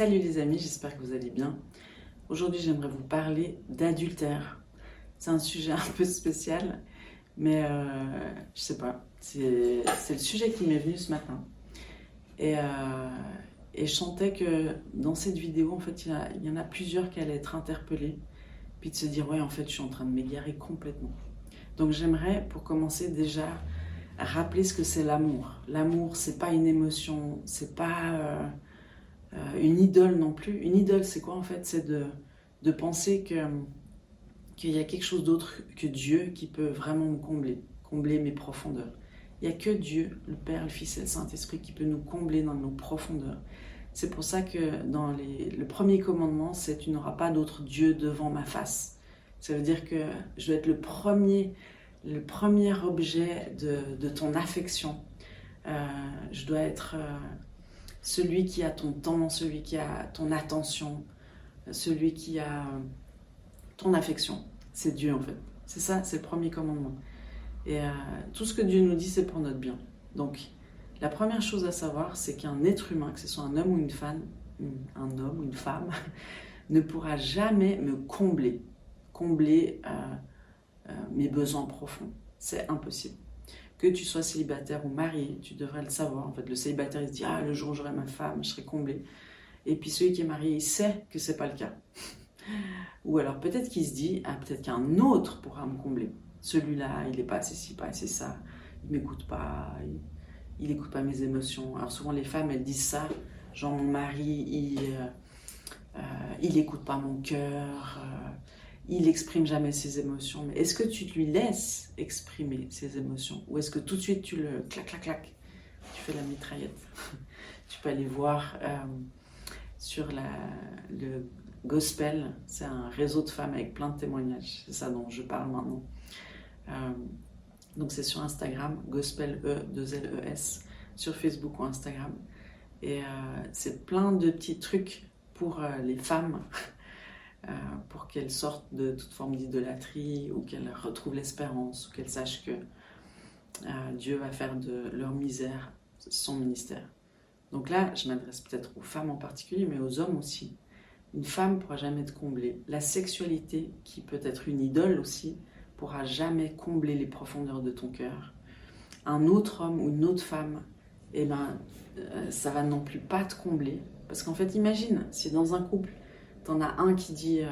Salut les amis, j'espère que vous allez bien. Aujourd'hui, j'aimerais vous parler d'adultère. C'est un sujet un peu spécial, mais euh, je sais pas. C'est le sujet qui m'est venu ce matin. Et, euh, et, je sentais que dans cette vidéo, en fait, il y, en a plusieurs qui allaient être interpellés, puis de se dire Ouais, en fait, je suis en train de m'égarer complètement. Donc, j'aimerais, pour commencer, déjà rappeler ce que c'est l'amour. L'amour, c'est pas une émotion, c'est pas. Euh, une idole non plus. Une idole, c'est quoi en fait? C'est de, de penser que qu'il y a quelque chose d'autre que Dieu qui peut vraiment me combler, combler mes profondeurs. Il n'y a que Dieu, le Père, le Fils et le Saint-Esprit qui peut nous combler dans nos profondeurs. C'est pour ça que dans les, le premier commandement, c'est tu n'auras pas d'autre Dieu devant ma face. Ça veut dire que je dois être le premier, le premier objet de, de ton affection. Euh, je dois être euh, celui qui a ton temps, celui qui a ton attention, celui qui a ton affection. C'est Dieu en fait. C'est ça, c'est le premier commandement. Et euh, tout ce que Dieu nous dit, c'est pour notre bien. Donc, la première chose à savoir, c'est qu'un être humain, que ce soit un homme ou une femme, un homme ou une femme, ne pourra jamais me combler, combler euh, euh, mes besoins profonds. C'est impossible que tu sois célibataire ou marié, tu devrais le savoir. En fait, le célibataire, il se dit Ah, le jour où j'aurai ma femme, je serai comblé. Et puis celui qui est marié, il sait que c'est pas le cas. ou alors peut-être qu'il se dit Ah, peut-être qu'un autre pourra me combler. Celui-là, il n'est pas assez ci, pas assez ça. Il m'écoute pas. Il n'écoute pas mes émotions. Alors souvent, les femmes, elles disent ça. Genre, mon mari, il. Euh, euh, n'écoute pas mon cœur. Euh, il exprime jamais ses émotions. Mais est-ce que tu lui laisses exprimer ses émotions? Ou est-ce que tout de suite tu le clac, clac, clac Tu fais la mitraillette? tu peux aller voir euh, sur la, le gospel. C'est un réseau de femmes avec plein de témoignages. C'est ça dont je parle maintenant. Euh, donc c'est sur Instagram, gospel E, 2 L E S, sur Facebook ou Instagram. Et euh, c'est plein de petits trucs pour les femmes Euh, pour qu'elles sortent de toute forme d'idolâtrie ou qu'elles retrouvent l'espérance ou qu'elles sachent que euh, Dieu va faire de leur misère son ministère. Donc là, je m'adresse peut-être aux femmes en particulier, mais aux hommes aussi. Une femme pourra jamais te combler. La sexualité, qui peut être une idole aussi, pourra jamais combler les profondeurs de ton cœur. Un autre homme ou une autre femme, eh ben, euh, ça va non plus pas te combler. Parce qu'en fait, imagine, si dans un couple, t'en as un qui dit euh,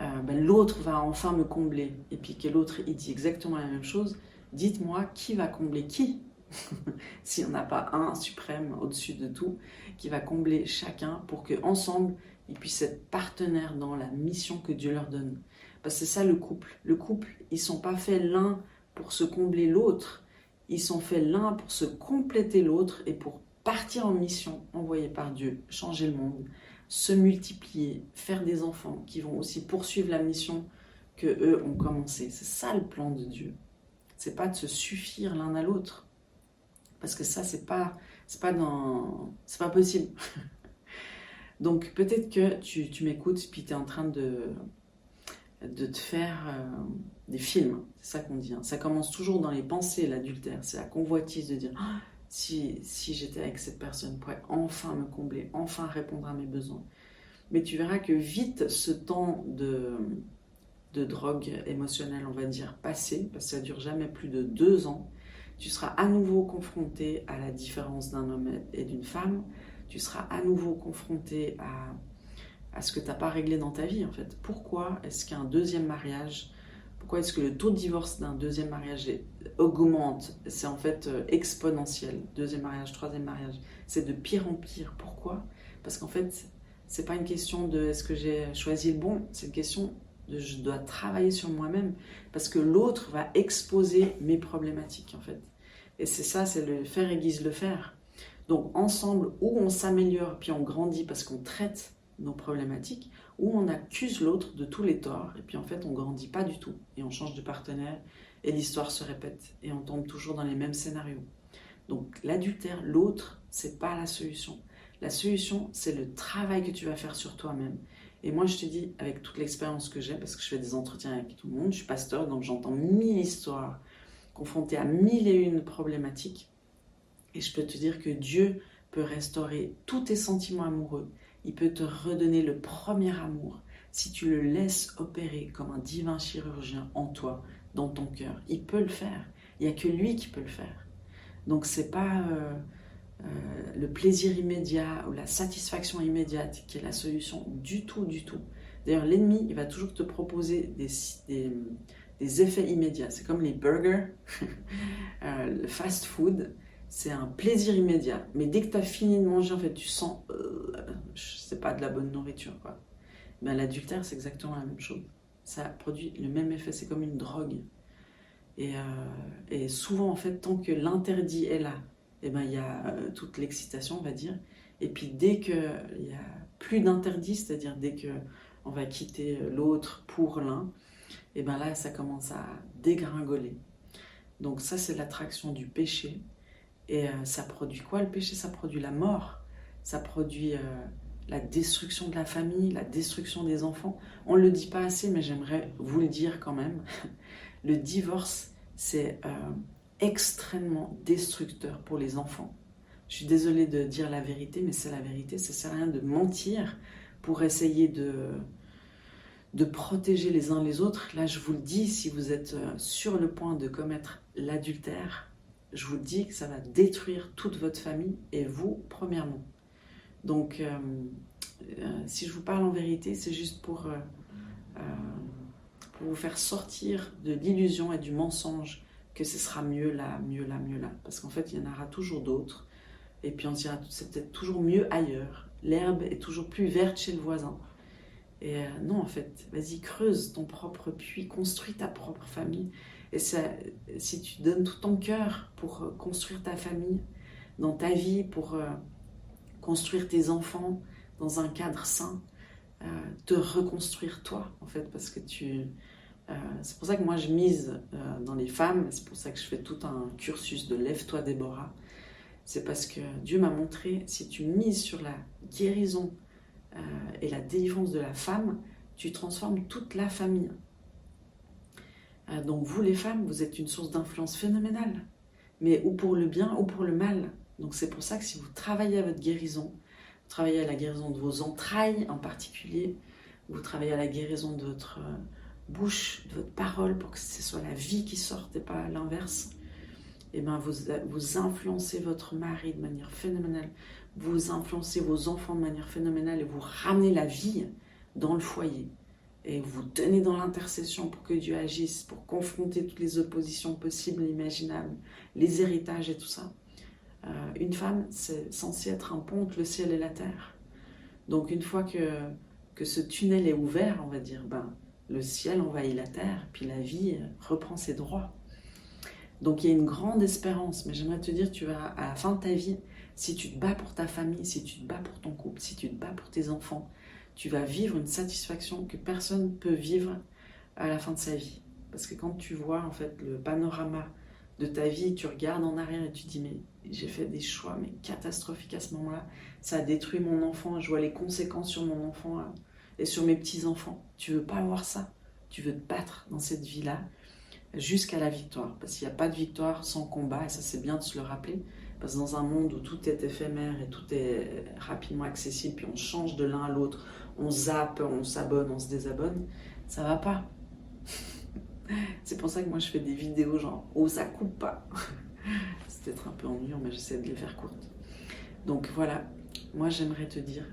euh, ben, l'autre va enfin me combler, et puis que l'autre il dit exactement la même chose, dites-moi qui va combler qui? S'il n'y en a pas un suprême au-dessus de tout, qui va combler chacun pour que ensemble ils puissent être partenaires dans la mission que Dieu leur donne. Parce que c'est ça le couple. Le couple, ils sont pas faits l'un pour se combler l'autre, ils sont faits l'un pour se compléter l'autre et pour partir en mission envoyée par Dieu, changer le monde se multiplier, faire des enfants qui vont aussi poursuivre la mission que eux ont commencé. C'est ça le plan de Dieu. C'est pas de se suffire l'un à l'autre. Parce que ça, c'est pas, c'est pas dans, c'est pas possible. Donc peut-être que tu, tu m'écoutes puis tu es en train de, de te faire euh, des films. C'est ça qu'on dit. Hein. Ça commence toujours dans les pensées, l'adultère. C'est la convoitise de dire ah, si, j'étais avec cette personne pourrait enfin me combler, enfin répondre à mes besoins. Mais tu verras que vite ce temps de, de drogue émotionnelle, on va dire, passé, parce que ça dure jamais plus de deux ans, tu seras à nouveau confronté à la différence d'un homme et d'une femme, tu seras à nouveau confronté à, à ce que tu n'as pas réglé dans ta vie en fait. Pourquoi est-ce qu'un deuxième mariage pourquoi est-ce que le taux de divorce d'un deuxième mariage augmente? C'est en fait euh, exponentiel. Deuxième mariage, troisième mariage, c'est de pire en pire. Pourquoi? Parce qu'en fait, c'est pas une question de est-ce que j'ai choisi le bon, c'est une question de je dois travailler sur moi-même parce que l'autre va exposer mes problématiques en fait. Et c'est ça, c'est le faire aiguise le faire. Donc ensemble, où on s'améliore puis on grandit parce qu'on traite nos problématiques, où on accuse l'autre de tous les torts, et puis en fait on grandit pas du tout, et on change de partenaire, et l'histoire se répète, et on tombe toujours dans les mêmes scénarios. Donc l'adultère, l'autre, c'est pas la solution. La solution, c'est le travail que tu vas faire sur toi-même. Et moi, je te dis, avec toute l'expérience que j'ai, parce que je fais des entretiens avec tout le monde, je suis pasteur, donc j'entends mille histoires, confrontées à mille et une problématiques. Et je peux te dire que Dieu peut restaurer tous tes sentiments amoureux, il peut te redonner le premier amour si tu le laisses opérer comme un divin chirurgien en toi, dans ton cœur. Il peut le faire. Il n'y a que lui qui peut le faire. Donc c'est pas euh, euh, le plaisir immédiat ou la satisfaction immédiate qui est la solution du tout, du tout. D'ailleurs, l'ennemi, il va toujours te proposer des, effets immédiats. C'est comme les burgers, euh, le fast food, c'est un plaisir immédiat. Mais dès que tu as fini de manger, en fait, tu sens, c'est pas de la bonne nourriture, quoi. Ben, l'adultère, c'est exactement la même chose. Ça produit le même effet, c'est comme une drogue. Et, euh, et, souvent, en fait, tant que l'interdit est là, et eh ben, il y a euh, toute l'excitation, on va dire. Et puis, dès qu'il y a plus d'interdit, c'est-à-dire dès que on va quitter l'autre pour l'un, et ben là, ça commence à dégringoler. Donc ça, c'est l'attraction du péché. Et euh, ça produit quoi le péché? Ça produit la mort. Ça produit euh, la destruction de la famille, la destruction des enfants. On ne le dit pas assez, mais j'aimerais vous le dire quand même. Le divorce, c'est euh, extrêmement destructeur pour les enfants. Je suis désolée de dire la vérité, mais c'est la vérité. Ça sert à rien de mentir pour essayer de, de protéger les uns les autres. Là, je vous le dis, si vous êtes euh, sur le point de commettre l'adultère, je vous dis que ça va détruire toute votre famille et vous, premièrement. Donc, euh, euh, si je vous parle en vérité, c'est juste pour, pour vous faire sortir de l'illusion et du mensonge que ce sera mieux là, mieux là, mieux là. Parce qu'en fait, il y en aura toujours d'autres. Et puis on dira, c'est peut-être toujours mieux ailleurs. L'herbe est toujours plus verte chez le voisin. Et euh, non, en fait, vas-y, creuse ton propre puits, construis ta propre famille. Et ça, si tu donnes tout ton cœur pour euh, construire ta famille, dans ta vie, pour euh, construire tes enfants dans un cadre sain, te reconstruire toi, en fait, parce que tu. c'est pour ça que moi je mise dans les femmes, c'est pour ça que je fais tout un cursus de Lève-toi, Déborah. C'est parce que Dieu m'a montré, si tu mises sur la guérison euh, et la délivrance de la femme, tu transformes toute la famille. Euh, donc vous les femmes, vous êtes une source d'influence phénoménale, mais ou pour le bien ou pour le mal. Donc c'est pour ça que si vous travaillez à votre guérison, vous travaillez à la guérison de vos entrailles en particulier, vous travaillez à la guérison de votre euh, bouche, de votre parole, pour que ce soit la vie qui sorte et pas l'inverse, et eh ben vous, influencez votre mari de manière phénoménale vous influencez vos enfants de manière phénoménale et vous ramenez la vie dans le foyer. Et vous tenez dans l'intercession pour que Dieu agisse, pour confronter toutes les oppositions possibles et imaginables, les héritages et tout ça. Euh, une femme, c'est censé être un pont entre le ciel et la terre. Donc une fois que, que ce tunnel est ouvert, on va dire, ben, le ciel envahit la terre, puis la vie reprend ses droits. Donc il y a une grande espérance, mais j'aimerais te dire, tu vas à la fin de ta vie, si tu te bats pour ta famille, si tu te bats pour ton couple, si tu te bats pour tes enfants, tu vas vivre une satisfaction que personne ne peut vivre à la fin de sa vie. Parce que quand tu vois en fait le panorama de ta vie, tu regardes en arrière et tu dis mais j'ai fait des choix mais catastrophiques à ce moment-là, ça a détruit mon enfant, je vois les conséquences sur mon enfant hein, et sur mes petits-enfants. Tu veux pas avoir ça. Tu veux te battre dans cette vie-là jusqu'à la victoire. Parce qu'il n'y a pas de victoire sans combat, et ça c'est bien de se le rappeler. Parce que dans un monde où tout est éphémère et tout est rapidement accessible, puis on change de l'un à l'autre, on zappe, on s'abonne, on se désabonne, ça va pas. C'est pour ça que moi je fais des vidéos genre oh ça coupe pas. C'est peut-être un peu ennuyant, mais j'essaie de les faire courtes. Donc voilà, moi j'aimerais te dire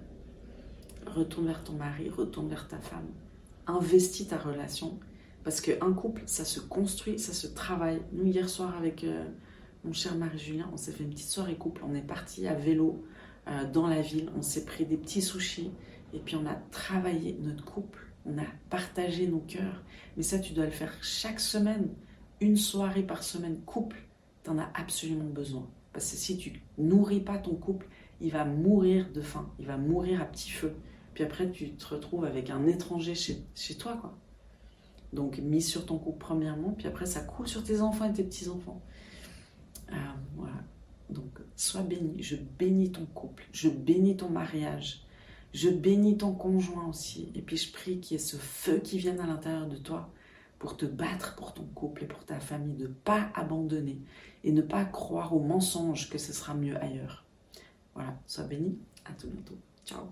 retourne vers ton mari, retourne vers ta femme, investis ta relation parce qu'un couple ça se construit, ça se travaille. Nous hier soir avec euh, mon cher Marie-Julien, on s'est fait une petite soirée couple. On est parti à vélo euh, dans la ville. On s'est pris des petits sushis. Et puis on a travaillé notre couple. On a partagé nos cœurs. Mais ça, tu dois le faire chaque semaine. Une soirée par semaine couple. Tu en as absolument besoin. Parce que si tu nourris pas ton couple, il va mourir de faim. Il va mourir à petit feu. Puis après, tu te retrouves avec un étranger chez, toi. quoi. Donc, mise sur ton couple premièrement. Puis après, ça coule sur tes enfants et tes petits-enfants. Euh, voilà. Donc, sois béni. Je bénis ton couple. Je bénis ton mariage. Je bénis ton conjoint aussi. Et puis je prie qu'il y ait ce feu qui vienne à l'intérieur de toi pour te battre pour ton couple et pour ta famille, de ne pas abandonner et ne pas croire aux mensonges que ce sera mieux ailleurs. Voilà, sois béni, à tout bientôt. Ciao